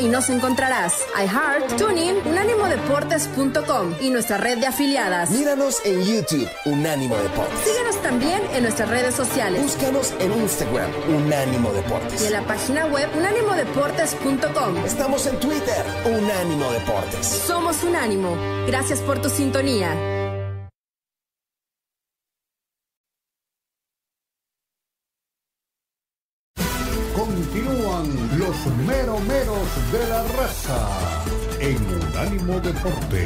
Y nos encontrarás. iHeart, TuneIn, unánimodeportes.com y nuestra red de afiliadas. Míranos en YouTube, Unánimo Deportes. Síguenos también en nuestras redes sociales. Búscanos en Instagram, Unánimo Deportes. Y en la página web unánimodeportes.com. Estamos en Twitter, Unánimo Deportes. Somos Unánimo. Gracias por tu sintonía. Unánimo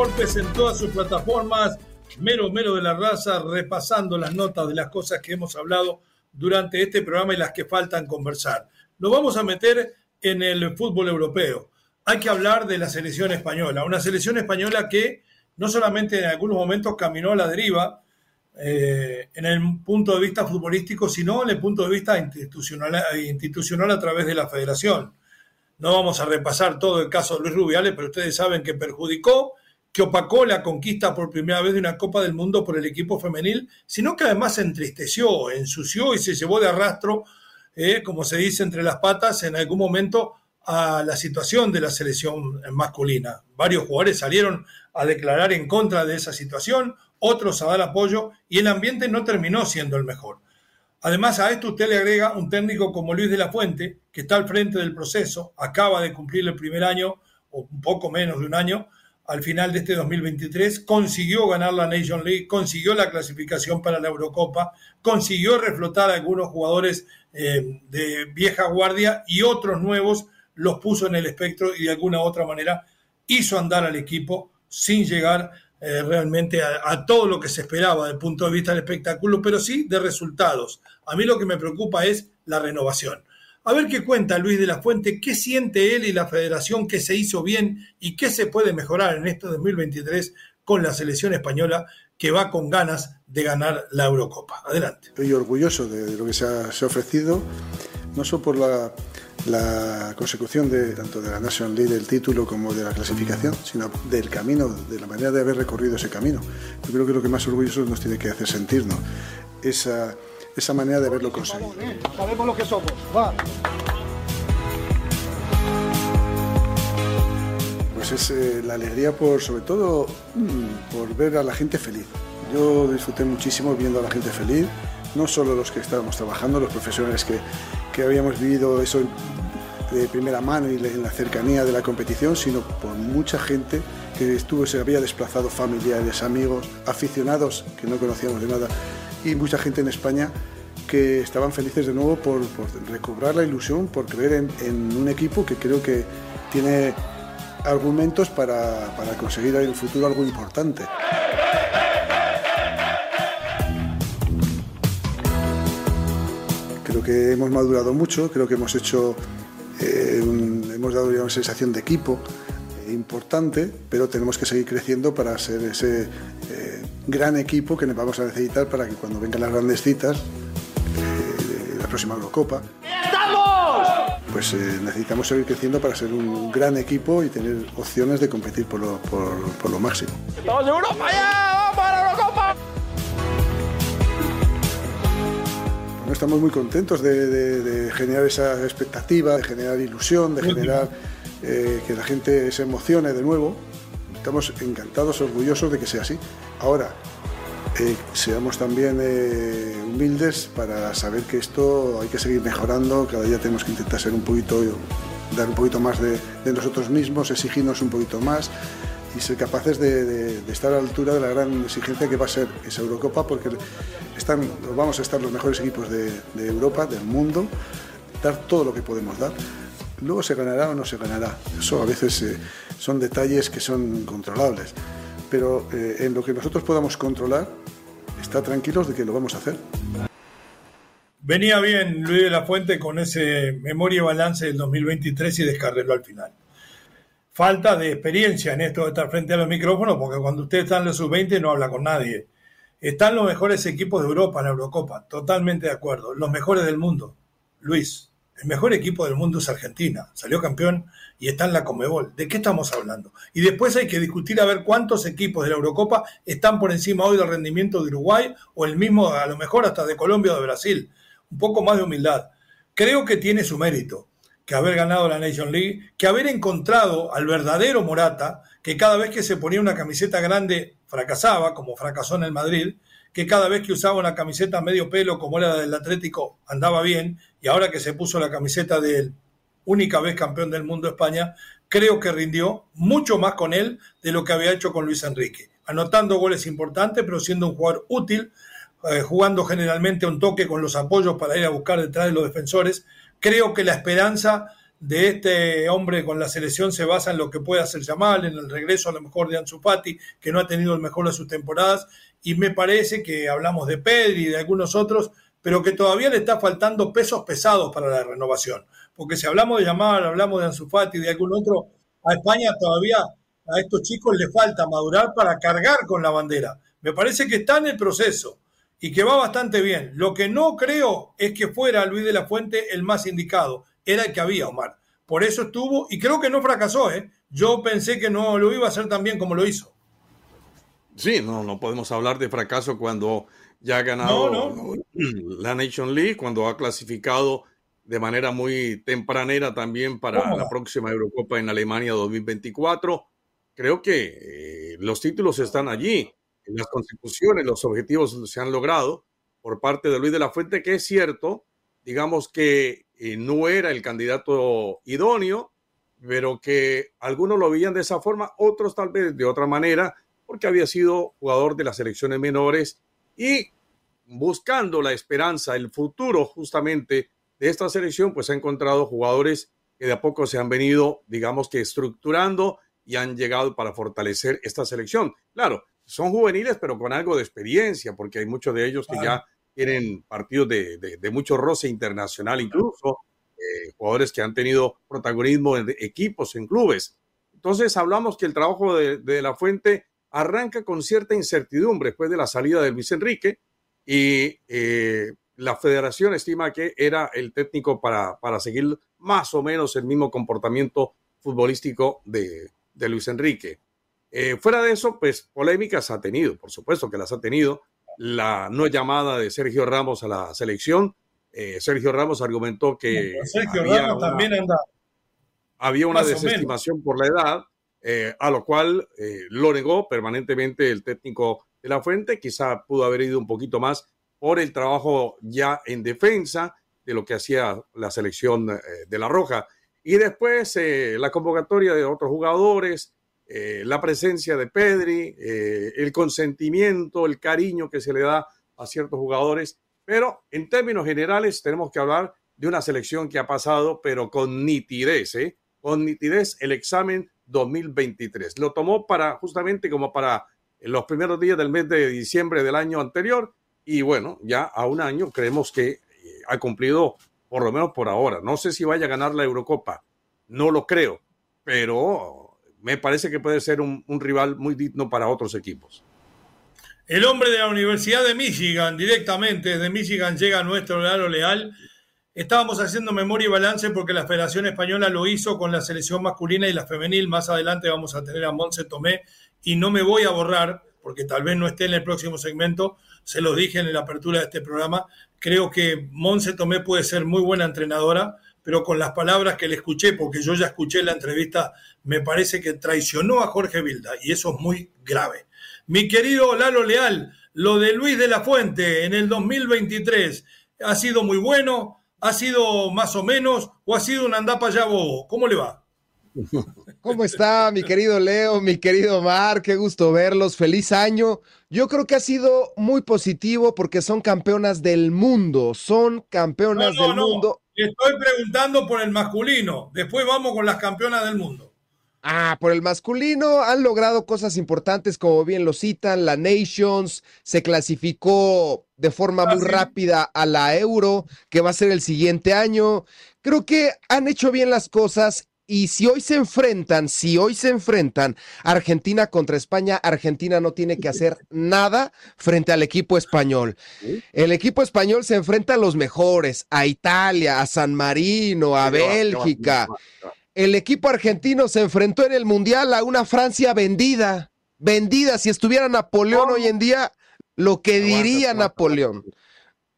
En todas sus plataformas, mero mero de la raza, repasando las notas de las cosas que hemos hablado durante este programa y las que faltan conversar. Nos vamos a meter en el fútbol europeo. Hay que hablar de la selección española, una selección española que no solamente en algunos momentos caminó a la deriva eh, en el punto de vista futbolístico, sino en el punto de vista institucional, institucional a través de la federación. No vamos a repasar todo el caso de Luis Rubiales, pero ustedes saben que perjudicó que opacó la conquista por primera vez de una Copa del Mundo por el equipo femenil, sino que además se entristeció, ensució y se llevó de arrastro, eh, como se dice entre las patas, en algún momento a la situación de la selección masculina. Varios jugadores salieron a declarar en contra de esa situación, otros a dar apoyo y el ambiente no terminó siendo el mejor. Además, a esto usted le agrega un técnico como Luis de la Fuente, que está al frente del proceso, acaba de cumplir el primer año, o un poco menos de un año, al final de este 2023, consiguió ganar la Nation League, consiguió la clasificación para la Eurocopa, consiguió reflotar a algunos jugadores eh, de vieja guardia y otros nuevos los puso en el espectro y de alguna u otra manera hizo andar al equipo sin llegar eh, realmente a, a, todo lo que se esperaba desde el punto de vista del espectáculo, pero sí de resultados. A mí lo que me preocupa es la renovación. A ver qué cuenta Luis de la Fuente, qué siente él y la federación que se hizo bien y qué se puede mejorar en este 2023 con la selección española que va con ganas de ganar la Eurocopa. Adelante. Estoy orgulloso de lo que se ha, ofrecido, no solo por la, consecución tanto de la National League del título como de la clasificación, sino del camino, de la manera de haber recorrido ese camino. Yo creo que lo que más orgullosos nos tiene que hacer sentirnos. Esa, esa manera de verlo conseguido. Sabemos lo que somos. Va. Pues es eh, la alegría por, sobre todo, mm, por ver a la gente feliz. Yo disfruté muchísimo viendo a la gente feliz, no solo los que estábamos trabajando, los profesionales que, que habíamos vivido eso de primera mano y en la cercanía de la competición, sino por mucha gente que estuvo, se había desplazado, familiares, amigos, aficionados que no conocíamos de nada y mucha gente en España que estaban felices de nuevo por, recobrar la ilusión, por creer en, un equipo que creo que tiene argumentos para, conseguir en el futuro algo importante. Creo que hemos madurado mucho, creo que hemos hecho, eh, un, hemos dado una sensación de equipo importante, pero tenemos que seguir creciendo para ser ese gran equipo que vamos a necesitar para que cuando vengan las grandes citas, eh, la próxima Eurocopa, ¡Estamos! pues eh, necesitamos seguir creciendo para ser un gran equipo y tener opciones de competir por lo, por, por lo máximo. ¡Estamos en Europa ya! ¡Vamos a la Eurocopa! Bueno, estamos muy contentos de, de, de, generar esa expectativa, de generar ilusión, de generar eh, que la gente se emocione de nuevo. Estamos encantados, orgullosos de que sea así. Ahora, eh, seamos también eh, humildes para saber que esto hay que seguir mejorando, cada día tenemos que intentar ser un poquito, dar un poquito más de, nosotros mismos, exigirnos un poquito más y ser capaces de, estar a la altura de la gran exigencia que va a ser esa Eurocopa, porque están, vamos a estar los mejores equipos de, Europa, del mundo, dar todo lo que podemos dar. Luego se ganará o no se ganará. Eso a veces eh, son detalles que son controlables. Pero eh, en lo que nosotros podamos controlar, está tranquilos de que lo vamos a hacer. Venía bien Luis de la Fuente con ese memoria y balance del 2023 y descarreló al final. Falta de experiencia en esto de estar frente a los micrófonos, porque cuando usted está en los sub-20 no habla con nadie. Están los mejores equipos de Europa en la Eurocopa, totalmente de acuerdo. Los mejores del mundo. Luis, el mejor equipo del mundo es Argentina. Salió campeón y está en la Comebol. ¿De qué estamos hablando? Y después hay que discutir a ver cuántos equipos de la Eurocopa están por encima hoy del rendimiento de Uruguay o el mismo, a lo mejor hasta de Colombia o de Brasil un poco más de humildad. Creo que tiene su mérito, que haber ganado la Nation League, que haber encontrado al verdadero Morata, que cada vez que se ponía una camiseta grande fracasaba, como fracasó en el Madrid, que cada vez que usaba una camiseta medio pelo, como era del Atlético, andaba bien, y ahora que se puso la camiseta del única vez campeón del mundo España, creo que rindió mucho más con él de lo que había hecho con Luis Enrique, anotando goles importantes, pero siendo un jugador útil, eh, jugando generalmente un toque con los apoyos para ir a buscar detrás de los defensores. Creo que la esperanza de este hombre con la selección se basa en lo que puede hacer Yamal, en el regreso a lo mejor de Ansu Fati, que no ha tenido el mejor de sus temporadas, y me parece que hablamos de Pedri y de algunos otros, pero que todavía le está faltando pesos pesados para la renovación. Porque si hablamos de Yamal, hablamos de Ansu Fati y de algún otro, a España todavía a estos chicos le falta madurar para cargar con la bandera. Me parece que está en el proceso y que va bastante bien. Lo que no creo es que fuera Luis de la Fuente el más indicado, era el que había, Omar. Por eso estuvo, y creo que no fracasó, ¿eh? Yo pensé que no lo iba a hacer tan bien como lo hizo. Sí, no, no podemos hablar de fracaso cuando ya ha ganado la Nation League, cuando ha clasificado de manera muy tempranera también para la próxima Eurocopa en Alemania 2024. Creo que eh, los títulos están allí las consecuciones, los objetivos se han logrado por parte de Luis de la Fuente, que es cierto, digamos que eh, no era el candidato idóneo, pero que algunos lo veían de esa forma, otros tal vez de otra manera, porque había sido jugador de las selecciones menores y buscando la esperanza, el futuro justamente de esta selección, pues ha encontrado jugadores que de a poco se han venido, digamos que estructurando y han llegado para fortalecer esta selección. Claro, son juveniles, pero con algo de experiencia, porque hay muchos de ellos que ya tienen partidos de, de, mucho roce internacional, incluso eh, jugadores que han tenido protagonismo en equipos, en clubes. Entonces hablamos que el trabajo de, la fuente arranca con cierta incertidumbre después de la salida de Luis Enrique y eh, la federación estima que era el técnico para, para seguir más o menos el mismo comportamiento futbolístico de, de Luis Enrique. Eh, fuera de eso, pues polémicas ha tenido, por supuesto que las ha tenido. La no llamada de Sergio Ramos a la selección. Eh, Sergio Ramos argumentó que Sergio había Ramos una, también anda. Había una desestimación por la edad, eh, a lo cual lo negó permanentemente el técnico de la fuente. Quizá pudo haber ido un poquito más por el trabajo ya en defensa de lo que hacía la selección de La Roja. Y después la convocatoria de otros jugadores, eh, la presencia de Pedri, eh, el consentimiento, el cariño que se le da a ciertos jugadores. Pero en términos generales tenemos que hablar de una selección que ha pasado, pero con nitidez, ¿eh? con nitidez el examen 2023. Lo tomó para justamente como para los primeros días del mes de diciembre del año anterior y bueno, ya a un año creemos que ha cumplido por lo menos por ahora. No sé si vaya a ganar la Eurocopa, no lo creo, pero me parece que puede ser un, rival muy digno para otros equipos. El hombre de la Universidad de Michigan, directamente de Michigan llega nuestro Lalo Leal. Estábamos haciendo memoria y balance porque la Federación Española lo hizo con la selección masculina y la femenil. Más adelante vamos a tener a Monse Tomé y no me voy a borrar, porque tal vez no esté en el próximo segmento, se lo dije en la apertura de este programa. Creo que Monse Tomé puede ser muy buena entrenadora pero con las palabras que le escuché, porque yo ya escuché la entrevista, me parece que traicionó a Jorge Vilda y eso es muy grave. Mi querido Lalo Leal, lo de Luis de la Fuente en el 2023 ha sido muy bueno, ha sido más o menos o ha sido un andapa ya bobo. ¿Cómo le va? ¿Cómo está mi querido Leo, mi querido Mar? Qué gusto verlos. Feliz año. Yo creo que ha sido muy positivo porque son campeonas del mundo. Son campeonas del mundo. Estoy preguntando por el masculino. Después vamos con las campeonas del mundo. Ah, por el masculino han logrado cosas importantes, como bien lo citan, la Nations se clasificó de forma muy rápida a la Euro, que va a ser el siguiente año. Creo que han hecho bien las cosas y si hoy se enfrentan, si hoy se enfrentan Argentina contra España, Argentina no tiene que hacer nada frente al equipo español. El equipo español se enfrenta a los mejores, a Italia, a San Marino, a Bélgica. El equipo argentino se enfrentó en el Mundial a una Francia vendida, vendida. Si estuviera Napoleón hoy en día, lo que diría Napoleón,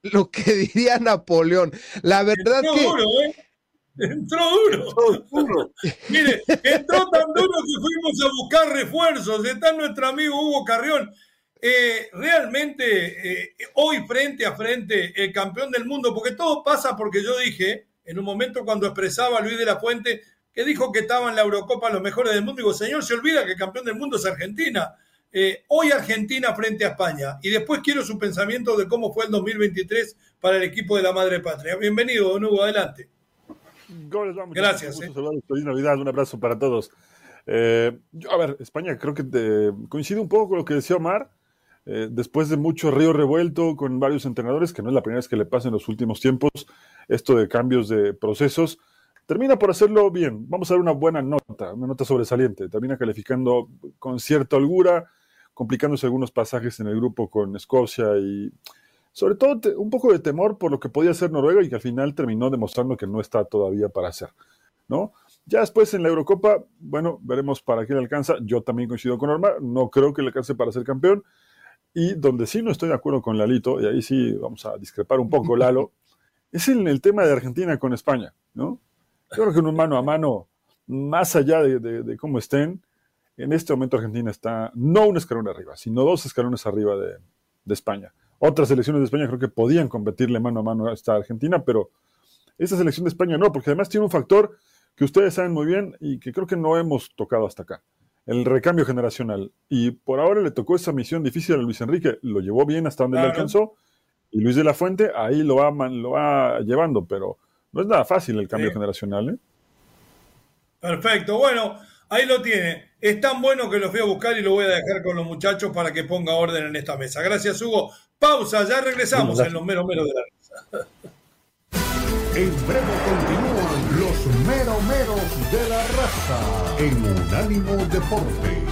lo que diría Napoleón. La verdad que... Entró duro. Mire, entró tan duro que fuimos a buscar refuerzos. Está nuestro amigo Hugo Carrión. Eh, realmente, eh, hoy frente a frente, el campeón del mundo, porque todo pasa porque yo dije, en un momento cuando expresaba Luis de la Fuente, que dijo que estaba en la Eurocopa los mejores del mundo, digo, señor, se olvida que el campeón del mundo es Argentina. Eh, hoy Argentina frente a España. Y después quiero su pensamiento de cómo fue el 2023 para el equipo de la Madre Patria. Bienvenido, don Hugo, adelante. Gracias. Eh. Feliz Navidad, un abrazo para todos. Eh, a ver, España creo que coincide un poco con lo que decía Omar. Eh, después de mucho río revuelto con varios entrenadores, que no es la primera vez que le pasa en los últimos tiempos, esto de cambios de procesos, termina por hacerlo bien. Vamos a dar una buena nota, una nota sobresaliente. Termina calificando con cierta holgura, complicándose algunos pasajes en el grupo con Escocia y sobre todo un poco de temor por lo que podía ser Noruega y que al final terminó demostrando que no está todavía para hacer, ¿no? Ya después en la Eurocopa, bueno, veremos para qué le alcanza. Yo también coincido con Norma, no creo que le alcance para ser campeón. Y donde sí no estoy de acuerdo con Lalito, y ahí sí vamos a discrepar un poco, Lalo, es en el tema de Argentina con España, ¿no? Yo creo que en un mano a mano, más allá de, cómo estén, en este momento Argentina está no un escalón arriba, sino dos escalones arriba de, de España. Otras selecciones de España creo que podían competirle mano a mano a esta Argentina, pero esta selección de España no, porque además tiene un factor que ustedes saben muy bien y que creo que no hemos tocado hasta acá. El recambio generacional. Y por ahora le tocó esa misión difícil a Luis Enrique. Lo llevó bien hasta donde le alcanzó. Y Luis de la Fuente ahí lo va, lo va llevando, pero no es nada fácil el cambio generacional. ¿eh? Perfecto. Bueno, ahí lo tiene. Es tan bueno que lo fui a buscar y lo voy a dejar con los muchachos para que ponga orden en esta mesa. Gracias, Hugo. Pausa, ya regresamos en los meros meros de la raza. En breve continúan los mero meros de la raza en Unánimo Deportes.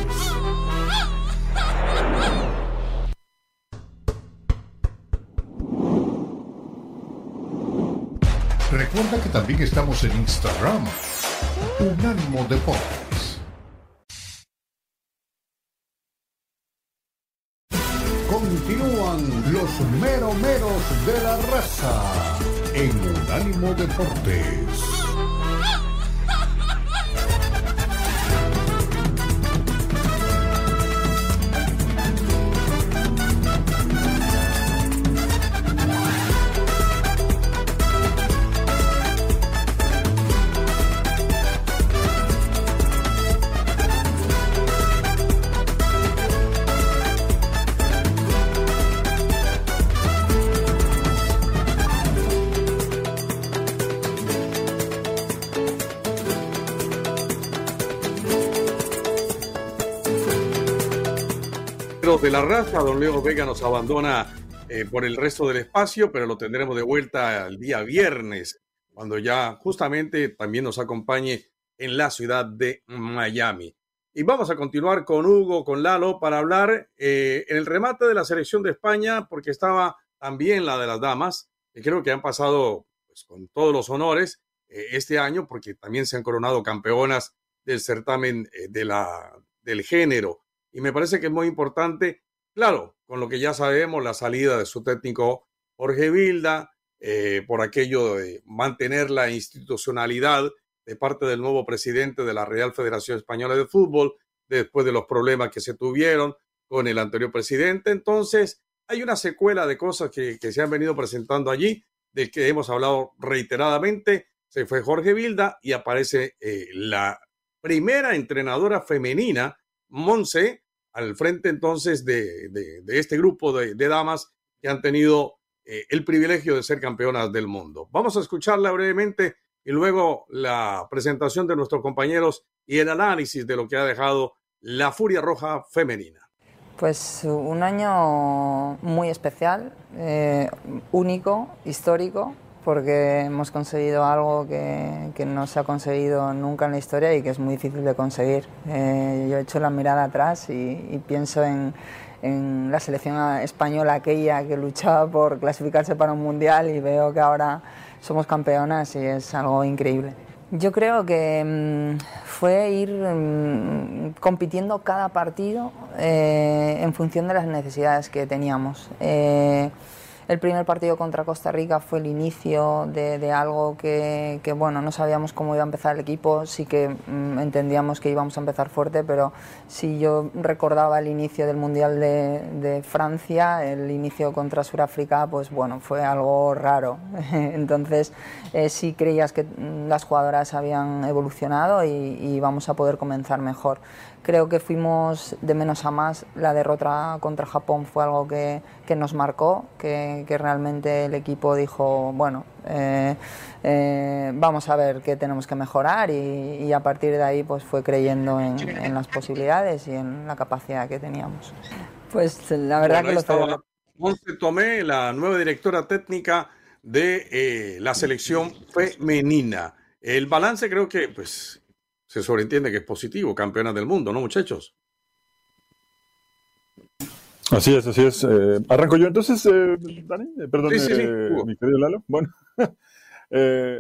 Recuerda que también estamos en Instagram. Unánimo Deportes. Deportes. La raza, don Leo Vega nos abandona eh, por el resto del espacio, pero lo tendremos de vuelta el día viernes, cuando ya justamente también nos acompañe en la ciudad de Miami. Y vamos a continuar con Hugo, con Lalo, para hablar eh, en el remate de la selección de España, porque estaba también la de las damas, que creo que han pasado pues, con todos los honores eh, este año, porque también se han coronado campeonas del certamen del género y me parece que es muy importante, claro, con lo que ya sabemos, la salida de su técnico Jorge Vilda, eh, por aquello de mantener la institucionalidad de parte del nuevo presidente de la Real Federación Española de Fútbol, después de los problemas que se tuvieron con el anterior presidente. Entonces, hay una secuela de cosas que, se han venido presentando allí, de que hemos hablado reiteradamente. Se fue Jorge Vilda y aparece eh, la primera entrenadora femenina, Monse, al frente entonces de, este grupo de, damas que han tenido eh, el privilegio de ser campeonas del mundo. Vamos a escucharla brevemente y luego la presentación de nuestros compañeros y el análisis de lo que ha dejado la Furia Roja femenina. Pues un año muy especial, eh, único, histórico, porque hemos conseguido algo que, que, no se ha conseguido nunca en la historia y que es muy difícil de conseguir. Eh, yo he hecho la mirada atrás y, pienso en, en, la selección española aquella que luchaba por clasificarse para un mundial y veo que ahora somos campeonas y es algo increíble. Yo creo que mm, fue ir mm, compitiendo cada partido eh, en función de las necesidades que teníamos. Eh, el primer partido contra Costa Rica fue el inicio de, algo que, bueno, no sabíamos cómo iba a empezar el equipo, sí que mm, entendíamos que íbamos a empezar fuerte, pero si yo recordaba el inicio del Mundial de, Francia, el inicio contra Sudáfrica, pues bueno, fue algo raro. Entonces eh, sí creías que mm, las jugadoras habían evolucionado y, y íbamos a poder comenzar mejor creo que fuimos de menos a más. La derrota contra Japón fue algo que, que nos marcó, que, que, realmente el equipo dijo, bueno, eh, eh, vamos a ver qué tenemos que mejorar y, y, a partir de ahí pues fue creyendo en, en, las posibilidades y en la capacidad que teníamos. Pues la verdad que lo. Monse Tomé, la nueva directora técnica de eh, la selección femenina. El balance creo que pues se sobreentiende que es positivo, campeona del mundo, ¿no, muchachos? Así es, así es. Eh, arranco yo entonces, eh, Dani, eh, perdón, mi querido Lalo. Bueno,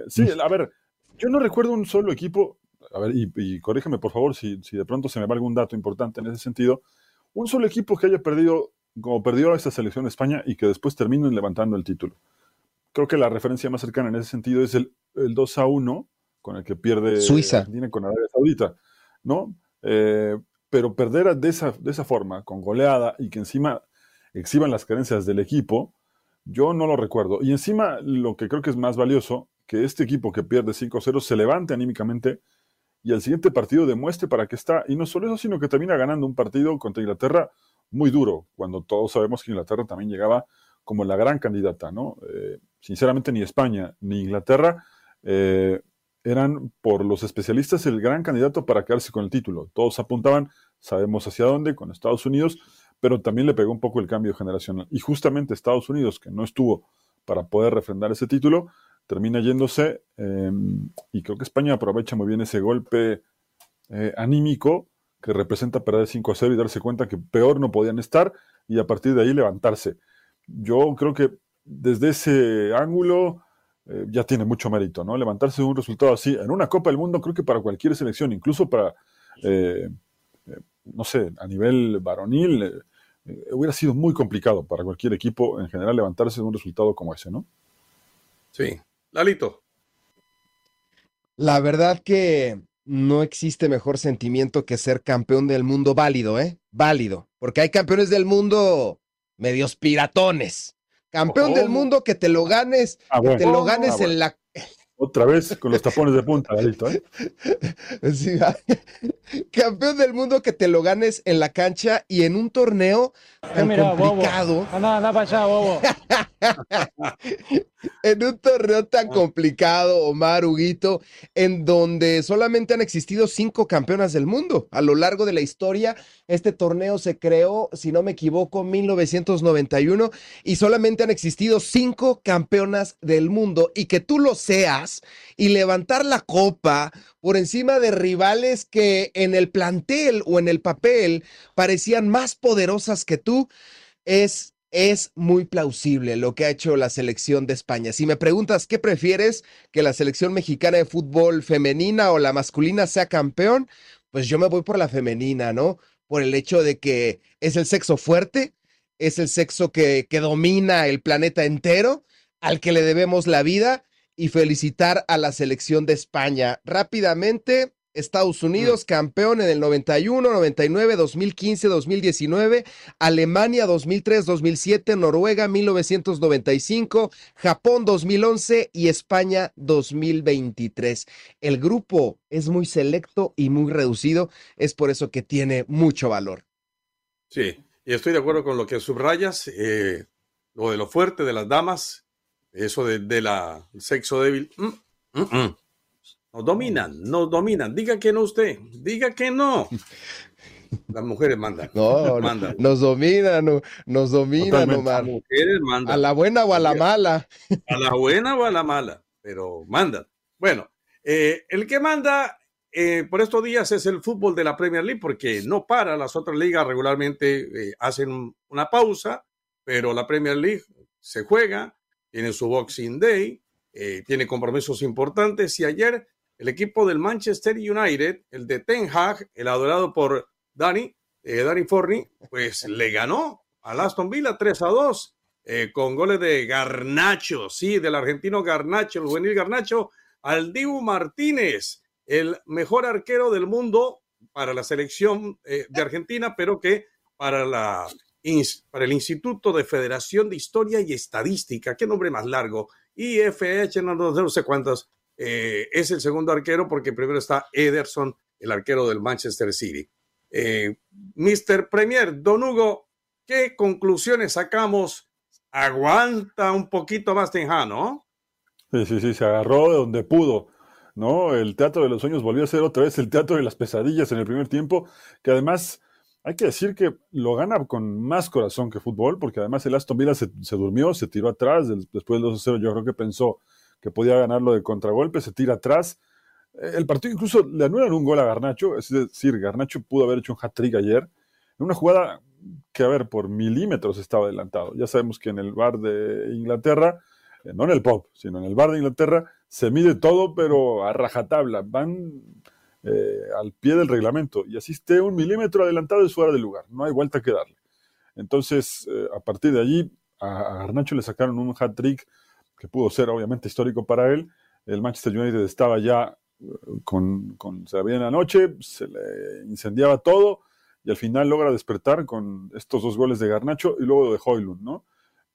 sí, a ver, yo no recuerdo un solo equipo, a ver, y, y corrígeme por favor si, si, de pronto se me va algún dato importante en ese sentido, un solo equipo que haya perdido, como perdió esta selección de España y que después terminen levantando el título. Creo que la referencia más cercana en ese sentido es el, el 2 a 1 con el que pierde Suiza. Argentina con Arabia Saudita, ¿no? Eh, pero perder de esa, de esa forma, con goleada, y que encima exhiban las carencias del equipo, yo no lo recuerdo. Y encima, lo que creo que es más valioso, que este equipo que pierde 5-0 se levante anímicamente y al siguiente partido demuestre para qué está. Y no solo eso, sino que termina ganando un partido contra Inglaterra muy duro, cuando todos sabemos que Inglaterra también llegaba como la gran candidata, ¿no? Eh, sinceramente, ni España ni Inglaterra eh, eran por los especialistas el gran candidato para quedarse con el título. Todos apuntaban, sabemos hacia dónde, con Estados Unidos, pero también le pegó un poco el cambio generacional. Y justamente Estados Unidos, que no estuvo para poder refrendar ese título, termina yéndose em, y creo que España aprovecha muy bien ese golpe eh, anímico que representa perder 5 a 0 y darse cuenta que peor no podían estar y a partir de ahí levantarse. Yo creo que desde ese ángulo eh, ya tiene mucho mérito, ¿no? Levantarse de un resultado así en una Copa del Mundo, creo que para cualquier selección, incluso para, eh, eh, no sé, a nivel varonil, hubiera sido muy complicado para cualquier equipo en general levantarse de un resultado como ese, ¿no? Sí. Lalito. La verdad que no existe mejor sentimiento que ser campeón del mundo válido, ¿eh? Válido. Porque hay campeones del mundo medios piratones. Campeón del mundo que te lo ganes, ah, que te lo ganes ah, en la otra vez con los tapones de punta, ¿eh? campeón del mundo que te lo ganes en la cancha y en un torneo tan complicado. Anda, anda para allá, bobo. en un torneo tan ah. complicado, Omar Huguito, en donde solamente han existido cinco campeonas del mundo. A lo largo de la historia, este torneo se creó, si no me equivoco, en 1991 y solamente han existido cinco campeonas del mundo y que tú lo seas y levantar la copa por encima de rivales que en el plantel o en el papel parecían más poderosas que tú, es es muy plausible lo que ha hecho la selección de España. Si me preguntas qué prefieres, que la selección mexicana de fútbol femenina o la masculina sea campeón, pues yo me voy por la femenina, ¿no? Por el hecho de que es el sexo fuerte, es el sexo que, que domina el planeta entero, al que le debemos la vida y felicitar a la selección de España. Rápidamente, Estados Unidos, campeón en el 91, 99, 2015, 2019, Alemania 2003, 2007, Noruega 1995, Japón 2011 y España 2023. El grupo es muy selecto y muy reducido, es por eso que tiene mucho valor. Sí, y estoy de acuerdo con lo que subrayas, eh, lo de lo fuerte de las damas, eso de, la sexo débil. Mm, mm, mm. Nos dominan, nos dominan. Diga que no usted, diga que no. Las mujeres mandan. No, mandan. nos dominan, no, nos dominan, Omar. Las mujeres mandan. A la buena o a la mala. A la buena o a la mala, pero mandan. Bueno, eh, el que manda eh, por estos días es el fútbol de la Premier League, porque no para. Las otras ligas regularmente eh, hacen una pausa, pero la Premier League se juega, tiene su Boxing Day, tiene compromisos importantes y ayer el equipo del Manchester United, el de Ten Hag, el adorado por Dani, eh, Dani Forni, pues le ganó al Aston Villa 3 a 2 eh, con goles de Garnacho, sí, del argentino Garnacho, el juvenil Garnacho, al Dibu Martínez, el mejor arquero del mundo para la selección eh, de Argentina, pero que para, la, para el Instituto de Federación de Historia y Estadística, qué nombre más largo, IFH, no, no sé cuántas eh, es el segundo arquero porque primero está Ederson, el arquero del Manchester City. Eh, Mr. Premier, Don Hugo, ¿qué conclusiones sacamos? Aguanta un poquito más Tenja, ¿no? Sí, sí, sí, se agarró de donde pudo. ¿no? El Teatro de los Sueños volvió a ser otra vez el Teatro de las Pesadillas en el primer tiempo, que además hay que decir que lo gana con más corazón que fútbol, porque además el Aston Villa se, durmió, se tiró atrás, después del 2-0 yo creo que pensó, que podía ganarlo de contragolpe, se tira atrás. Eh, el partido incluso le anulan un gol a Garnacho, es decir, Garnacho pudo haber hecho un hat-trick ayer, en una jugada que, a ver, por milímetros estaba adelantado. Ya sabemos que en el bar de Inglaterra, eh, no en el pop, sino en el bar de Inglaterra, se mide todo, pero a rajatabla, van eh, al pie del reglamento, y así esté un milímetro adelantado es fuera del lugar, no hay vuelta que darle. Entonces, a partir de allí, a, a Garnacho le sacaron un hat-trick que pudo ser obviamente histórico para él. El Manchester United estaba ya eh, con, se la en la noche, se le incendiaba todo y al final logra despertar con estos dos goles de Garnacho y luego de Hoylund, ¿no?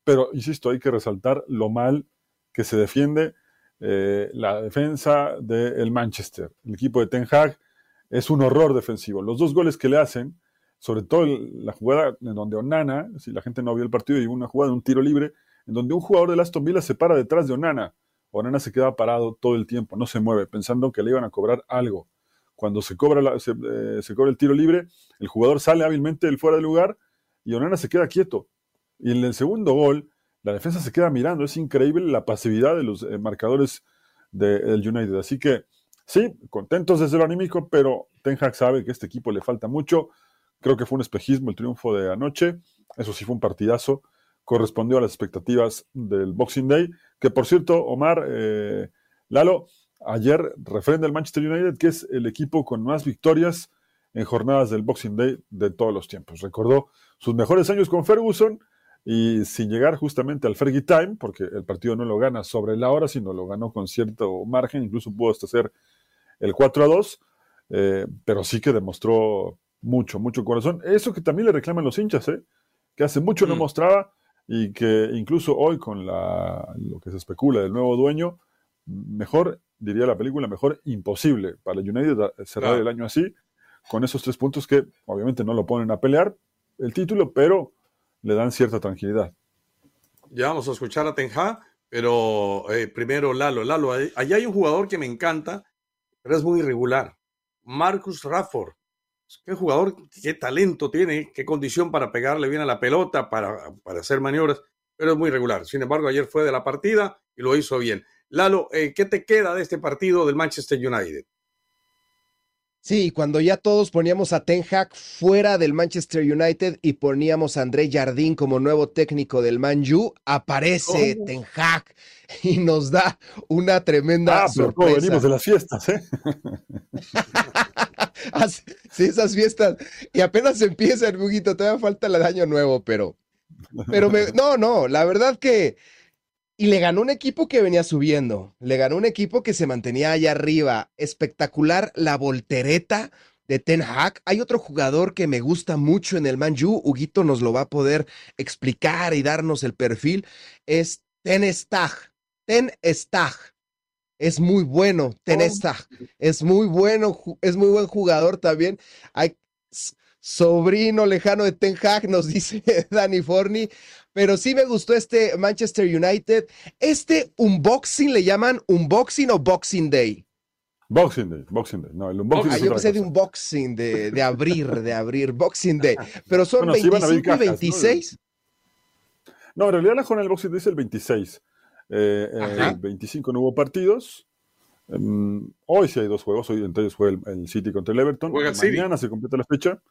Pero, insisto, hay que resaltar lo mal que se defiende eh, la defensa del Manchester. El equipo de Ten Hag es un horror defensivo. Los dos goles que le hacen, sobre todo la jugada en donde Onana, si la gente no vio el partido, y una jugada de un tiro libre, en donde un jugador de Aston Villa se para detrás de Onana. Onana se queda parado todo el tiempo, no se mueve, pensando que le iban a cobrar algo. Cuando se cobra, eh, se, cobra el tiro libre, el jugador sale hábilmente del fuera de lugar y Onana se queda quieto. Y en el segundo gol, la defensa se queda mirando. Es increíble la pasividad de los eh, marcadores del United. Así que sí, contentos desde lo anímico, pero Ten Hag sabe que a este equipo le falta mucho. Creo que fue un espejismo el triunfo de anoche. Eso sí fue un partidazo correspondió a las expectativas del Boxing Day, que por cierto, Omar, eh, Lalo, ayer refrenda el Manchester United, que es el equipo con más victorias en jornadas del Boxing Day de todos los tiempos. Recordó sus mejores años con Ferguson y sin llegar justamente al Fergie Time, porque el partido no lo gana sobre la hora, sino lo ganó con cierto margen, incluso pudo hasta ser el 4 a 2, eh, pero sí que demostró mucho, mucho corazón. Eso que también le reclaman los hinchas, ¿eh? que hace mucho no mm. mostraba y que incluso hoy con la, lo que se especula del nuevo dueño, mejor, diría la película, mejor imposible para el United cerrar el año así, con esos tres puntos que obviamente no lo ponen a pelear el título, pero le dan cierta tranquilidad. Ya vamos a escuchar a Tenja, pero eh, primero Lalo. Lalo, allá hay un jugador que me encanta, pero es muy irregular. Marcus Rafford. Qué jugador, qué talento tiene, qué condición para pegarle bien a la pelota, para, para hacer maniobras, pero es muy regular. Sin embargo, ayer fue de la partida y lo hizo bien. Lalo, eh, ¿qué te queda de este partido del Manchester United? Sí, cuando ya todos poníamos a Ten Hag fuera del Manchester United y poníamos a André Jardín como nuevo técnico del Manju, aparece Ten Hag y nos da una tremenda ah, pero sorpresa. venimos de las fiestas, ¿eh? sí, esas fiestas. Y apenas empieza el buguito, todavía falta el año nuevo, pero. Pero no, no, la verdad que Y le ganó un equipo que venía subiendo, le ganó un equipo que se mantenía allá arriba. Espectacular la voltereta de Ten Hag. Hay otro jugador que me gusta mucho en el Manju, Huguito nos lo va a poder explicar y darnos el perfil, es Ten Stag. Ten. Es muy bueno, Ten oh. Es muy bueno, es muy buen jugador también. Hay sobrino lejano de Ten Hag, nos dice Danny Forney. Pero sí me gustó este Manchester United. Este unboxing le llaman unboxing o Boxing Day. Boxing Day, Boxing Day. No, el unboxing ah, yo pensé de unboxing, de, de abrir, de abrir, Boxing Day. Pero son 25 y 26. ¿no? en realidad la jornada del Boxing Day es el 26. Eh, el 25 no hubo partidos. Em, hoy sí hay dos juegos. Hoy entonces juega el, City contra el Everton. Mañana se completa la fecha.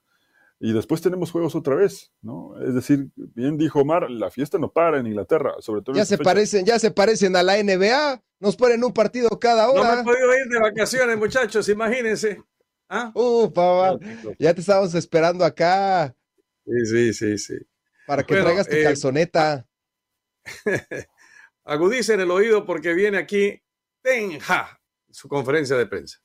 Y después tenemos juegos otra vez, ¿no? Es decir, bien dijo Omar, la fiesta no para en Inglaterra, sobre todo. Ya se parecen, ya se parecen a la NBA, nos ponen un partido cada hora. No me he podido ir de vacaciones, muchachos, imagínense. ¿Ah? Uh, ya te estábamos esperando acá. Sí, sí, sí, sí. Para que traigas tu eh, calzoneta. Agudice en el oído porque viene aquí Tenja, su conferencia de prensa.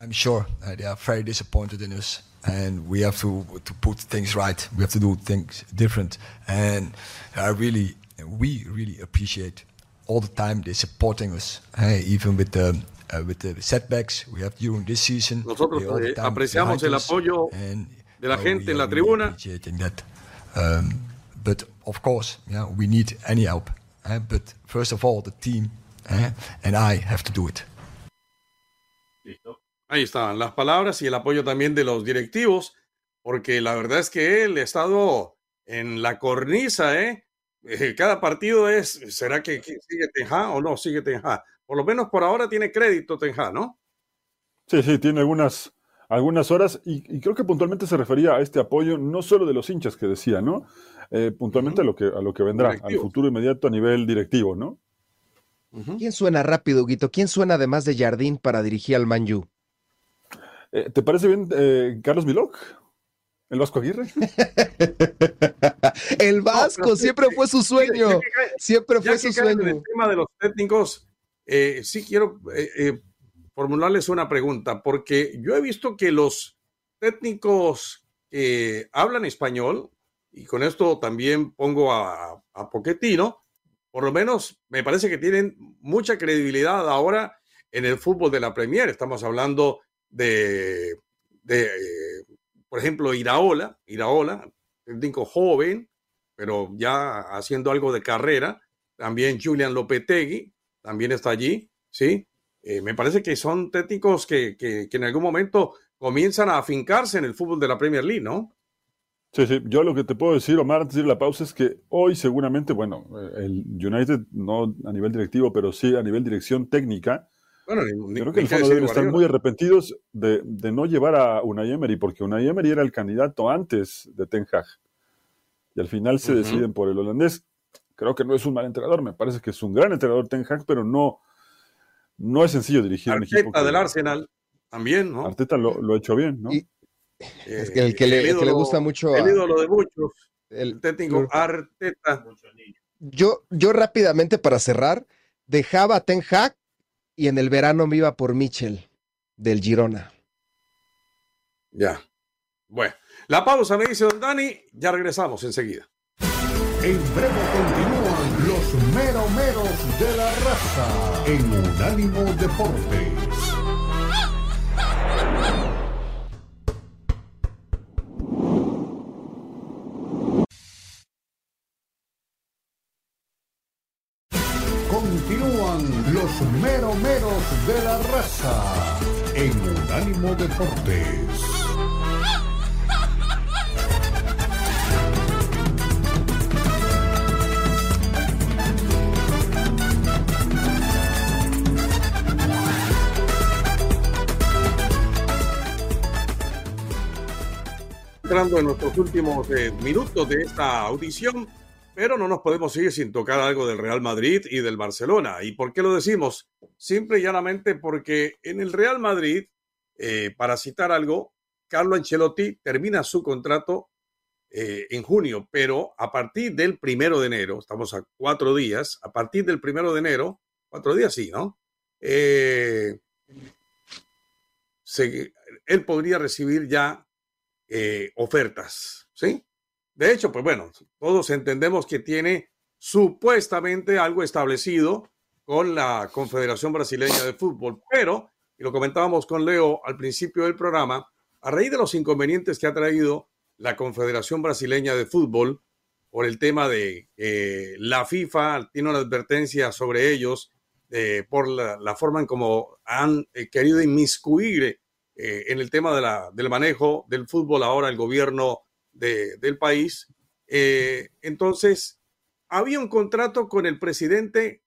I'm sure uh, they are very disappointed in us. and we have to to put things right. We have to do things different, and I really, we really appreciate all the time they supporting us, hey, even with the uh, with the setbacks we have during this season. Nosotros eh, apreciamos el apoyo de la uh, gente en la tribuna. That. Um, but of course, yeah, we need any help. Uh, but first of all, the team uh, and I have to do it. Listo. Ahí están las palabras y el apoyo también de los directivos, porque la verdad es que él ha estado en la cornisa, ¿eh? eh cada partido es, ¿será que sigue Tenja o no sigue Tenja? Por lo menos por ahora tiene crédito Tenja, ¿no? Sí, sí, tiene algunas, algunas horas y, creo que puntualmente se refería a este apoyo no solo de los hinchas que decía, ¿no? Eh, puntualmente a, lo que, a lo que vendrá, al futuro inmediato a nivel directivo, ¿no? ¿Quién suena rápido, Guito? ¿Quién suena además de Jardín para dirigir al Manju? Eh, ¿Te parece bien eh, Carlos Milok? ¿El Vasco Aguirre? el Vasco, siempre fue su sueño. siempre fue su sueño. En el tema de los técnicos, eh, sí quiero formularles una pregunta, porque yo he visto que los técnicos que hablan español, y con esto también pongo a, a Poquetino, por lo menos me parece que tienen mucha credibilidad ahora en el fútbol de la Premier. Estamos hablando de, por ejemplo, Iraola, Iraola, técnico joven, pero ya haciendo algo de carrera. También Julian Lopetegui, también está allí, ¿sí? Eh, me parece que son técnicos que, que, en algún momento comienzan a afincarse en el fútbol de la Premier League, ¿no? Sí, sí. Yo lo que te puedo decir, Omar, antes de ir a la pausa, es que hoy seguramente, bueno, el United no a nivel directivo, pero sí a nivel dirección técnica, bueno, creo que en el fondo deben estar muy arrepentidos de, no llevar a Unai Emery, porque Unai Emery era el candidato antes de Ten Hag. Y al final se deciden por el holandés. Creo que no es un mal entrenador, me parece que es un gran entrenador Ten Hag, pero no, no es sencillo dirigir un equipo. del Arsenal también, ¿no? Arteta lo, ha hecho bien, ¿no? es que el que, le, le, gusta mucho. El ídolo de muchos. El, técnico Arteta. Yo, yo rápidamente para cerrar, dejaba a Ten Hag y en el verano me iba por Michel del Girona. Ya. Bueno, la pausa me dice don Dani, ya regresamos enseguida. En breve continúan meromeros de la raza en Unánimo Deportes. los meromeros de la raza en Unánimo Deportes. Entrando en nuestros últimos eh, minutos de esta audición, pero no nos podemos ir sin tocar algo del Real Madrid y del Barcelona. ¿Y por qué lo decimos? Simple y llanamente porque en el Real Madrid, eh, para citar algo, Carlo Ancelotti termina su contrato eh, en junio, pero a partir del primero de enero, estamos a cuatro días, a partir del primero de enero, cuatro días sí, ¿no? Eh, él podría recibir ya eh, ofertas, ¿sí? De hecho, pues bueno, todos entendemos que tiene supuestamente algo establecido con la Confederación Brasileña de Fútbol, pero, y lo comentábamos con Leo al principio del programa, a raíz de los inconvenientes que ha traído la Confederación Brasileña de Fútbol por el tema de eh, la FIFA tiene una advertencia sobre ellos eh, por la, forma en cómo han querido inmiscuir en el tema de la, del manejo del fútbol ahora el gobierno del país. entonces, había un contrato con el presidente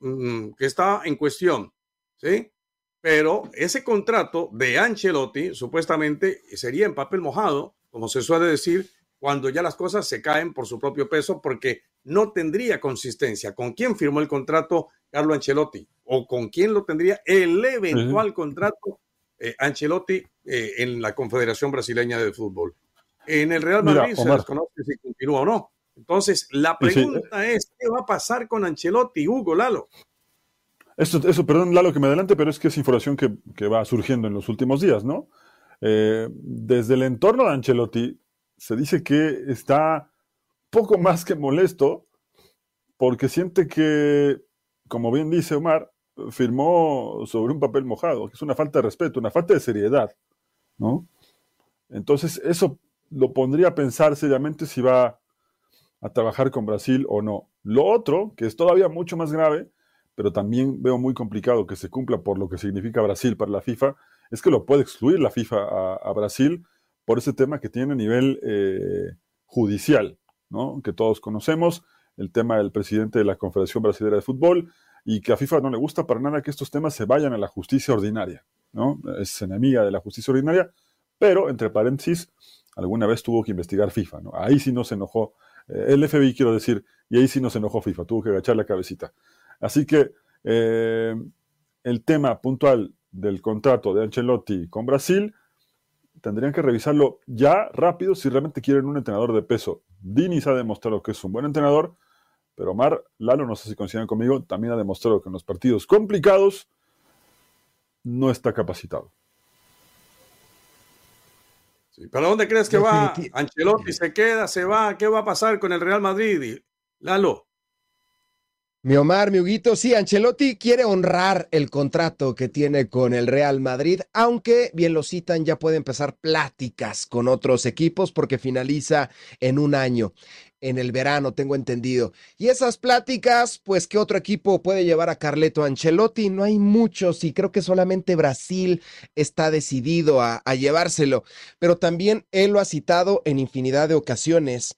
mm, que está en cuestión, ¿sí? Pero ese contrato de Ancelotti supuestamente sería en papel mojado como se suele decir, cuando ya las cosas se caen por su propio peso porque no tendría consistencia. ¿Con quién firmó el contrato Carlo Ancelotti? ¿O con quién lo tendría el eventual contrato eh, Ancelotti eh, en la Confederación Brasileña de Fútbol? En el Real Madrid se desconoce si continúa o no. Entonces, la pregunta es, ¿qué va a pasar con Ancelotti, Hugo Lalo? Eso, eso, perdón, Lalo, que me adelante, pero es que es información que, que va surgiendo en los últimos días, ¿no? Eh, desde el entorno de Ancelotti se dice que está poco más que molesto porque siente que, como bien dice Omar, firmó sobre un papel mojado, que es una falta de respeto, una falta de seriedad, ¿no? Entonces, eso lo pondría a pensar seriamente si va a trabajar con Brasil o no. Lo otro, que es todavía mucho más grave, pero también veo muy complicado que se cumpla por lo que significa Brasil para la FIFA, es que lo puede excluir la FIFA a, Brasil por ese tema que tiene a nivel eh, judicial, ¿no? que todos conocemos, el tema del presidente de la Confederación Brasileña de Fútbol, y que a FIFA no le gusta para nada que estos temas se vayan a la justicia ordinaria, ¿no? Es enemiga de la justicia ordinaria, pero, entre paréntesis, alguna vez tuvo que investigar FIFA, ¿no? Ahí sí no se enojó, eh, el FBI quiero decir, y ahí sí no se enojó FIFA, tuvo que agachar la cabecita. Así que eh, el tema puntual del contrato de Ancelotti con Brasil, tendrían que revisarlo ya rápido si realmente quieren un entrenador de peso. Diniz ha demostrado que es un buen entrenador, pero Omar Lalo, no sé si coinciden conmigo, también ha demostrado que en los partidos complicados no está capacitado. ¿Para dónde crees que va? Ancelotti se queda, se va. ¿Qué va a pasar con el Real Madrid? Lalo. Mi Omar, mi Huguito, sí, Ancelotti quiere honrar el contrato que tiene con el Real Madrid, aunque bien lo citan, ya puede empezar pláticas con otros equipos porque finaliza en un año, en el verano, tengo entendido. Y esas pláticas, pues, ¿qué otro equipo puede llevar a Carleto Ancelotti? No hay muchos y creo que solamente Brasil está decidido a, llevárselo, pero también él lo ha citado en infinidad de ocasiones.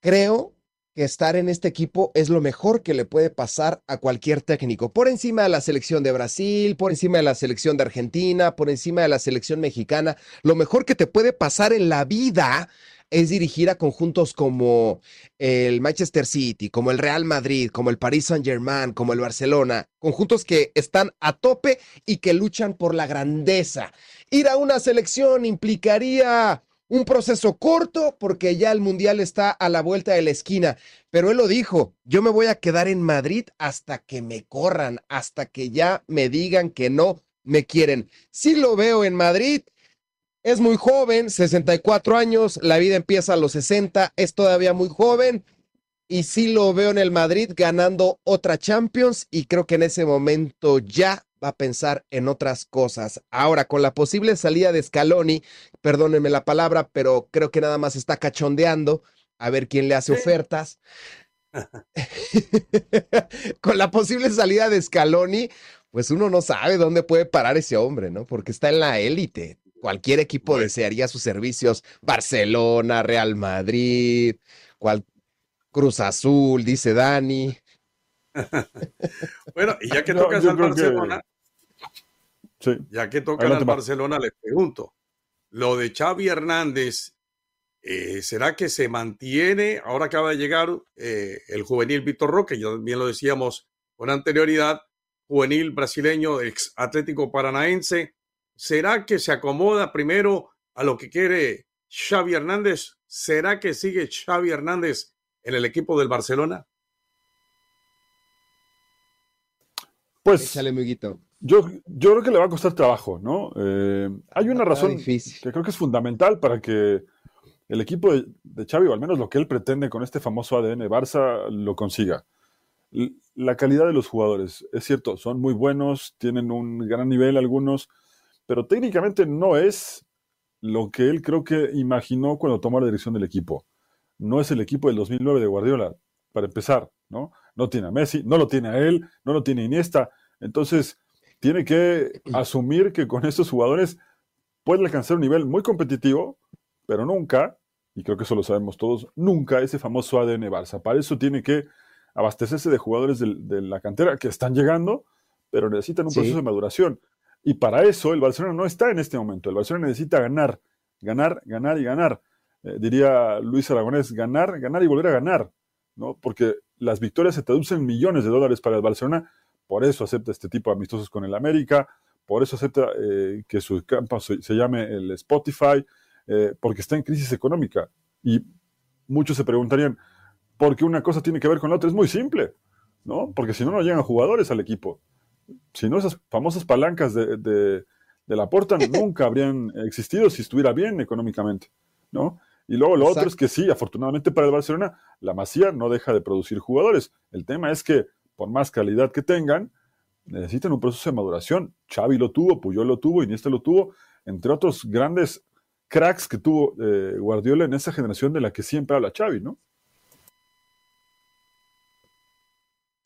Creo que estar en este equipo es lo mejor que le puede pasar a cualquier técnico, por encima de la selección de Brasil, por encima de la selección de Argentina, por encima de la selección mexicana. Lo mejor que te puede pasar en la vida es dirigir a conjuntos como el Manchester City, como el Real Madrid, como el Paris Saint-Germain, como el Barcelona, conjuntos que están a tope y que luchan por la grandeza. Ir a una selección implicaría un proceso corto porque ya el Mundial está a la vuelta de la esquina, pero él lo dijo, yo me voy a quedar en Madrid hasta que me corran, hasta que ya me digan que no me quieren. Sí lo veo en Madrid, es muy joven, 64 años, la vida empieza a los 60, es todavía muy joven. Y sí lo veo en el Madrid ganando otra Champions y creo que en ese momento ya va a pensar en otras cosas. Ahora, con la posible salida de Scaloni, perdónenme la palabra, pero creo que nada más está cachondeando a ver quién le hace ofertas. con la posible salida de Scaloni, pues uno no sabe dónde puede parar ese hombre, ¿no? Porque está en la élite. Cualquier equipo desearía sus servicios. Barcelona, Real Madrid, cual... Cruz Azul, dice Dani. bueno, y ya que tocas al Barcelona, ya que tocan al Barcelona, les pregunto, lo de Xavi Hernández, eh, ¿será que se mantiene? Ahora acaba de llegar eh, el juvenil Víctor Roque, ya bien lo decíamos con anterioridad, juvenil brasileño, ex Atlético Paranaense. ¿Será que se acomoda primero a lo que quiere Xavi Hernández ¿Será que sigue Xavi Hernández en el equipo del Barcelona? Pues Yo, yo creo que le va a costar trabajo, ¿no? Eh, hay una razón que creo que es fundamental para que el equipo de, de, Xavi, o al menos lo que él pretende con este famoso ADN Barça, lo consiga. La calidad de los jugadores, es cierto, son muy buenos, tienen un gran nivel algunos, pero técnicamente no es lo que él creo que imaginó cuando tomó la dirección del equipo. No es el equipo del 2009 de Guardiola, para empezar, ¿no? No tiene a Messi, no lo tiene a él, no lo tiene a Iniesta. Entonces, tiene que asumir que con estos jugadores puede alcanzar un nivel muy competitivo, pero nunca, y creo que eso lo sabemos todos, nunca ese famoso ADN Barça. Para eso tiene que abastecerse de jugadores de, la cantera que están llegando, pero necesitan un proceso de maduración. Y para eso el Barcelona no está en este momento. El Barcelona necesita ganar, ganar, ganar y ganar. Eh, diría Luis Aragonés, ganar, ganar y volver a ganar, ¿no? Porque las victorias se traducen en millones de dólares para el Barcelona, por eso acepta este tipo de amistosos con el América, por eso acepta eh, que su campo se, llame el Spotify, eh, porque está en crisis económica. Y muchos se preguntarían, ¿por qué una cosa tiene que ver con la otra? Es muy simple, ¿no? Porque si no, no llegan jugadores al equipo. Si no, esas famosas palancas de, de, la porta nunca habrían existido si estuviera bien económicamente, ¿no? Y luego lo otro es que sí, afortunadamente para el Barcelona, la Masía no deja de producir jugadores. El tema es que, por más calidad que tengan, necesitan un proceso de maduración. Xavi lo tuvo, Puyol lo tuvo, Iniesta lo tuvo, entre otros grandes cracks que tuvo eh, Guardiola en esa generación de la que siempre habla Xavi, ¿no?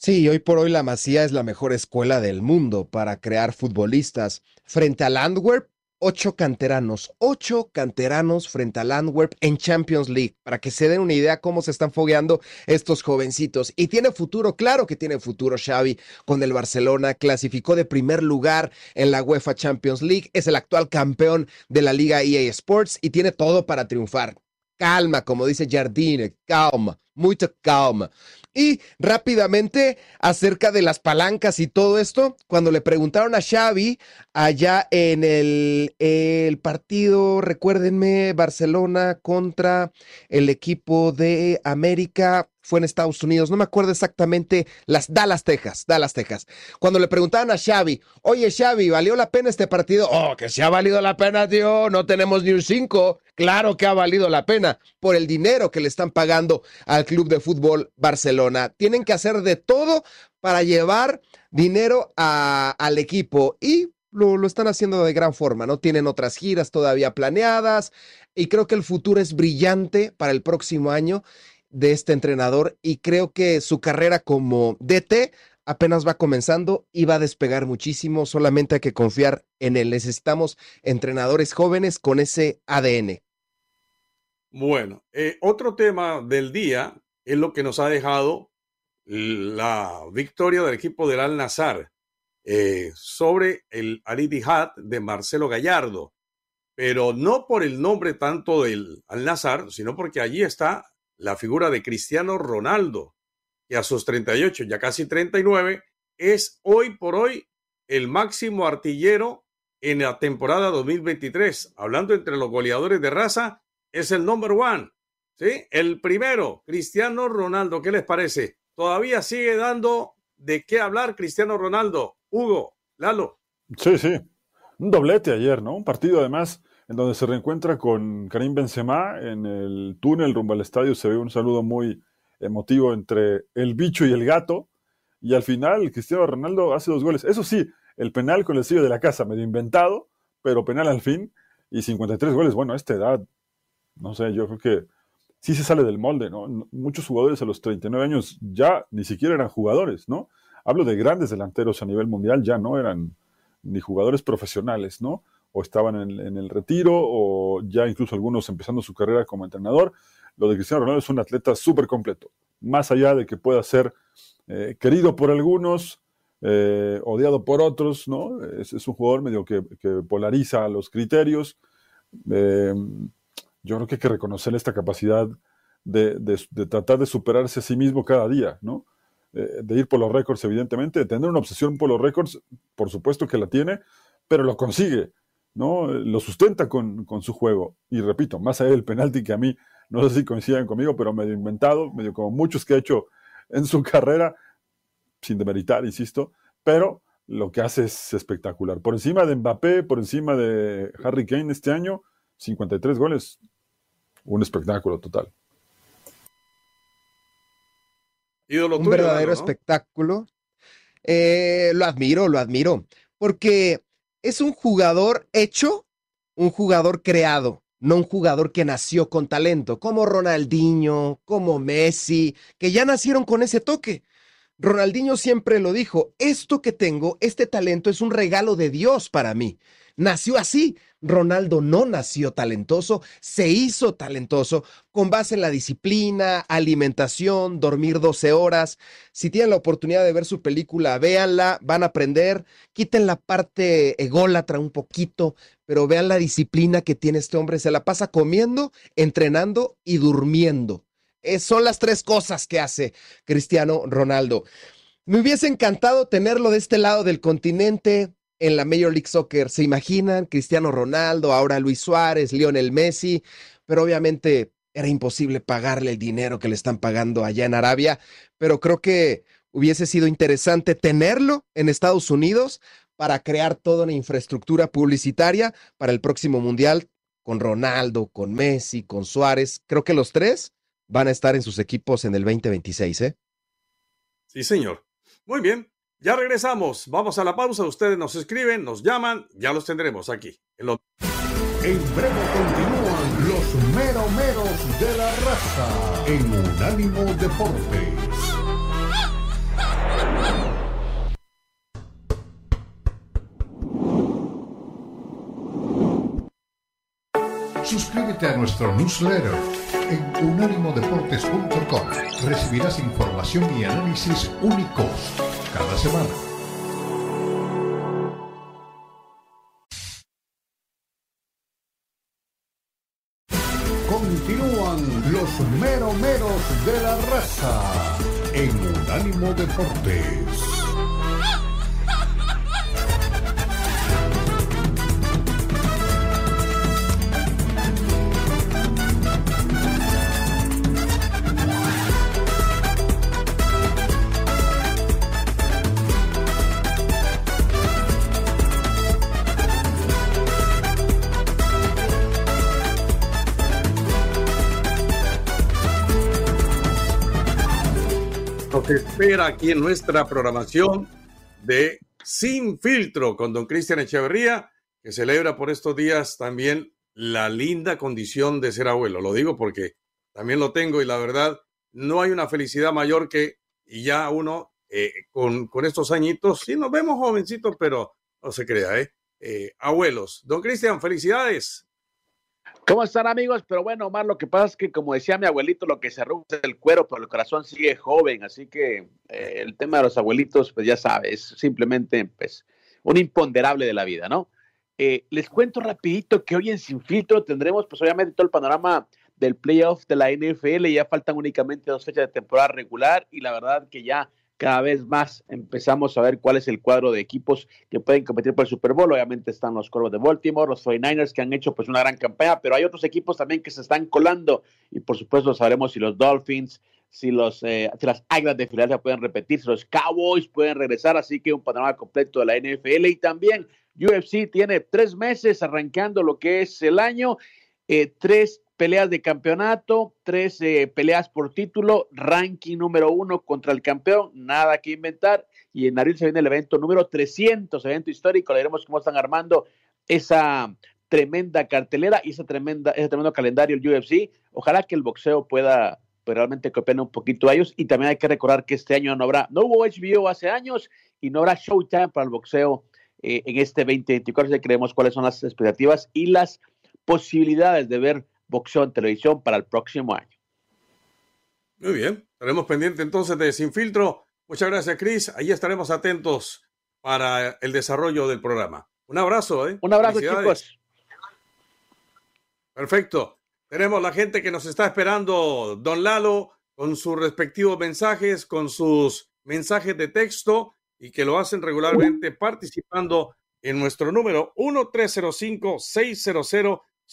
Sí, hoy por hoy la Masía es la mejor escuela del mundo para crear futbolistas. Frente al Antwerp, ocho canteranos, ocho canteranos frente al Antwerp en Champions League, para que se den una idea cómo se están fogueando estos jovencitos. Y tiene futuro, claro que tiene futuro Xavi con el Barcelona, clasificó de primer lugar en la UEFA Champions League, es el actual campeón de la Liga EA Sports y tiene todo para triunfar. Calma, como dice Jardine, calma, mucha calma. Y rápidamente, acerca de las palancas y todo esto, cuando le preguntaron a Xavi allá en el, el partido, recuérdenme, Barcelona contra el equipo de América, fue en Estados Unidos, no me acuerdo exactamente, las Dallas, Texas, Dallas, Texas. Cuando le preguntaban a Xavi, oye Xavi, ¿valió la pena este partido? Oh, que se ha valido la pena, tío, no tenemos ni un 5. Claro que ha valido la pena por el dinero que le están pagando al Club de Fútbol Barcelona. Tienen que hacer de todo para llevar dinero al equipo y lo, lo, están haciendo de gran forma, ¿no? Tienen otras giras todavía planeadas y creo que el futuro es brillante para el próximo año de este entrenador y creo que su carrera como DT apenas va comenzando y va a despegar muchísimo, solamente hay que confiar en él. Necesitamos entrenadores jóvenes con ese ADN. Bueno, eh, otro tema del día es lo que nos ha dejado la victoria del equipo del Al Nazar eh, sobre el Al Ittihad de Marcelo Gallardo, pero no por el nombre tanto del Al Nazar, sino porque allí está la figura de Cristiano Ronaldo, que a sus 38, ya casi 39, es hoy por hoy el máximo artillero en la temporada 2023. Hablando entre los goleadores de raza, es el number one. ¿sí? El primero, Cristiano Ronaldo. ¿Qué les parece? Todavía sigue dando de qué hablar Cristiano Ronaldo. Hugo, Lalo. Sí, sí. Un doblete ayer, ¿no? Un partido además en donde se reencuentra con Karim Benzema en el túnel rumbo al estadio. Se ve un saludo muy emotivo entre el bicho y el gato. Y al final, Cristiano Ronaldo hace dos goles. Eso sí, el penal con el sello de la casa, medio inventado, pero penal al fin. Y 53 goles. Bueno, a esta edad, no sé, yo creo que sí se sale del molde, ¿no? Muchos jugadores a los 39 años ya ni siquiera eran jugadores, ¿no? Hablo de grandes delanteros a nivel mundial, ya no eran ni jugadores profesionales, ¿no? O estaban en, el retiro o ya incluso algunos empezando su carrera como entrenador. Lo de Cristiano Ronaldo es un atleta súper completo, más allá de que pueda ser eh, querido por algunos, eh, odiado por otros, ¿no? Es, un jugador medio que, polariza los criterios. Eh, yo creo que hay que reconocer esta capacidad de, de, tratar de superarse a sí mismo cada día, ¿no? de ir por los récords, evidentemente, de tener una obsesión por los récords, por supuesto que la tiene, pero lo consigue. ¿No? Lo sustenta con, su juego. Y repito, más allá del penalti que a mí no sé si coinciden conmigo, pero medio inventado, medio como muchos que ha hecho en su carrera, sin demeritar, insisto, pero lo que hace es espectacular. Por encima de Mbappé, por encima de Harry Kane este año, 53 goles, un espectáculo total. un verdadero espectáculo. Eh, lo admiro, lo admiro, porque es un jugador hecho, un jugador creado, no un jugador que nació con talento, como Ronaldinho, como Messi, que ya nacieron con ese toque. Ronaldinho siempre lo dijo, esto que tengo, este talento es un regalo de Dios para mí. Nació así. Ronaldo no nació talentoso, se hizo talentoso con base en la disciplina, alimentación, dormir 12 horas. Si tienen la oportunidad de ver su película, véanla, van a aprender, quiten la parte ególatra un poquito, pero vean la disciplina que tiene este hombre. Se la pasa comiendo, entrenando y durmiendo. Son las tres cosas que hace Cristiano Ronaldo. Me hubiese encantado tenerlo de este lado del continente en la Major League Soccer. ¿Se imaginan? Cristiano Ronaldo, ahora Luis Suárez, Lionel Messi, pero obviamente era imposible pagarle el dinero que le están pagando allá en Arabia, pero creo que hubiese sido interesante tenerlo en Estados Unidos para crear toda una infraestructura publicitaria para el próximo Mundial con Ronaldo, con Messi, con Suárez. Creo que los tres van a estar en sus equipos en el 2026, ¿eh? Sí, señor. Muy bien. Ya regresamos. Vamos a la pausa. Ustedes nos escriben, nos llaman. Ya los tendremos aquí. En, breve continúan los meromeros de la raza en Unánimo Deportes. Suscríbete a nuestro newsletter en unánimodeportes.com. Recibirás información y análisis únicos cada semana. Continúan los meromeros de la raza en Unánimo Deportes. Espera aquí en nuestra programación de Sin Filtro con don Cristian Echeverría, que celebra por estos días también la linda condición de ser abuelo. Lo digo porque también lo tengo y la verdad, no hay una felicidad mayor que, ya uno eh, con, con, estos añitos, sí nos vemos jovencitos, pero no se crea, ¿eh? eh abuelos. Don Cristian, felicidades. ¿Cómo están amigos? Pero bueno, Omar, lo que pasa es que como decía mi abuelito, lo que se arruga es el cuero, pero el corazón sigue joven, así que eh, el tema de los abuelitos, pues ya sabes, simplemente pues un imponderable de la vida, ¿no? Eh, les cuento rapidito que hoy en Sin Filtro tendremos pues obviamente todo el panorama del playoff de la NFL, ya faltan únicamente dos fechas de temporada regular y la verdad que ya cada vez más empezamos a ver cuál es el cuadro de equipos que pueden competir por el Super Bowl. Obviamente están los Cuervos de Baltimore, los 49ers que han hecho pues una gran campaña, pero hay otros equipos también que se están colando. Y por supuesto sabremos si los Dolphins, si, los, eh, las Águilas de Filadelfia pueden repetir, si los Cowboys pueden regresar, así que un panorama completo de la NFL y también UFC tiene tres meses arrancando lo que es el año, eh, tres peleas de campeonato, tres peleas por título, ranking número uno contra el campeón, nada que inventar. Y en abril se viene el evento número 300, evento histórico. Le veremos cómo están armando esa tremenda cartelera y esa tremenda, ese tremendo calendario el UFC. Ojalá que el boxeo pueda pues, realmente copiar un poquito a ellos. Y también hay que recordar que este año no habrá, no hubo HBO hace años y no habrá Showtime para el boxeo eh, en este 2024. Ya creemos cuáles son las expectativas y las posibilidades de ver boxeo en televisión para el próximo año. Muy bien, estaremos pendientes entonces de Sin Filtro. Muchas gracias, Cris. Ahí estaremos atentos para el desarrollo del programa. Un abrazo, ¿eh? Un abrazo, chicos. Perfecto. Tenemos la gente que nos está esperando, don Lalo, con sus respectivos mensajes, con sus mensajes de texto y que lo hacen regularmente participando en nuestro número 1305 600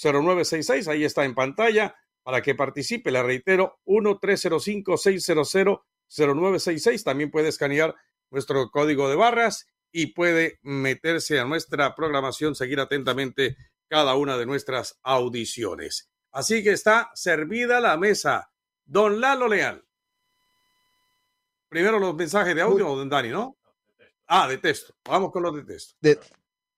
0966, ahí está en pantalla, para que participe. Le reitero, 1-305-600-0966. También puede escanear nuestro código de barras y puede meterse a nuestra programación, seguir atentamente cada una de nuestras audiciones. Así que está servida la mesa. Don Lalo Leal. Primero los mensajes de audio, don Dani, ¿no? Ah, de texto. Vamos con los de texto.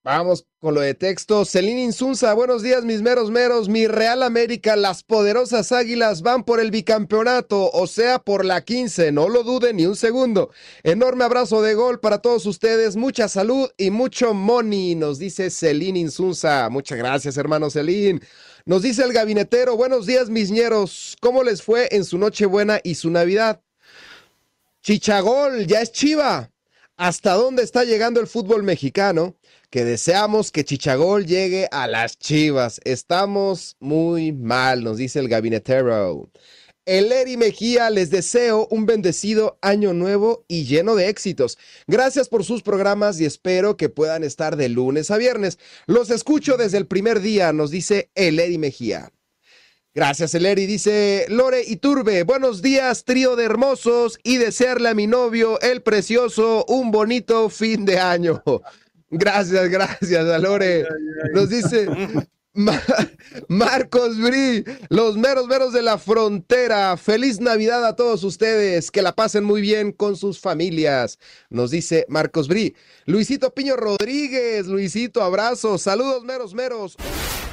Vamos con lo de texto. Celín Insunza, buenos días, mis meros meros. Mi Real América, las poderosas águilas van por el bicampeonato, o sea, por la 15. No lo duden ni un segundo. Enorme abrazo de gol para todos ustedes. Mucha salud y mucho money, nos dice Celín Insunza. Muchas gracias, hermano Celín. Nos dice el gabinetero, buenos días, mis ñeros. ¿Cómo les fue en su Nochebuena y su Navidad? Chichagol, ya es Chiva. ¿Hasta dónde está llegando el fútbol mexicano? que deseamos que Chichagol llegue a las Chivas. Estamos muy mal, nos dice el gabinetero. Eleri Mejía, les deseo un bendecido año nuevo y lleno de éxitos. Gracias por sus programas y espero que puedan estar de lunes a viernes. Los escucho desde el primer día, nos dice Eleri Mejía. Gracias, Eleri. Dice Lore Iturbe, buenos días, trío de hermosos, y desearle a mi novio, el precioso, un bonito fin de año. Gracias, gracias, Alore. Nos dice Marcos Bri, los meros meros de la frontera. Feliz Navidad a todos ustedes. Que la pasen muy bien con sus familias. Nos dice Marcos Bri. Luisito Piño Rodríguez, Luisito, abrazo. Saludos, meros meros.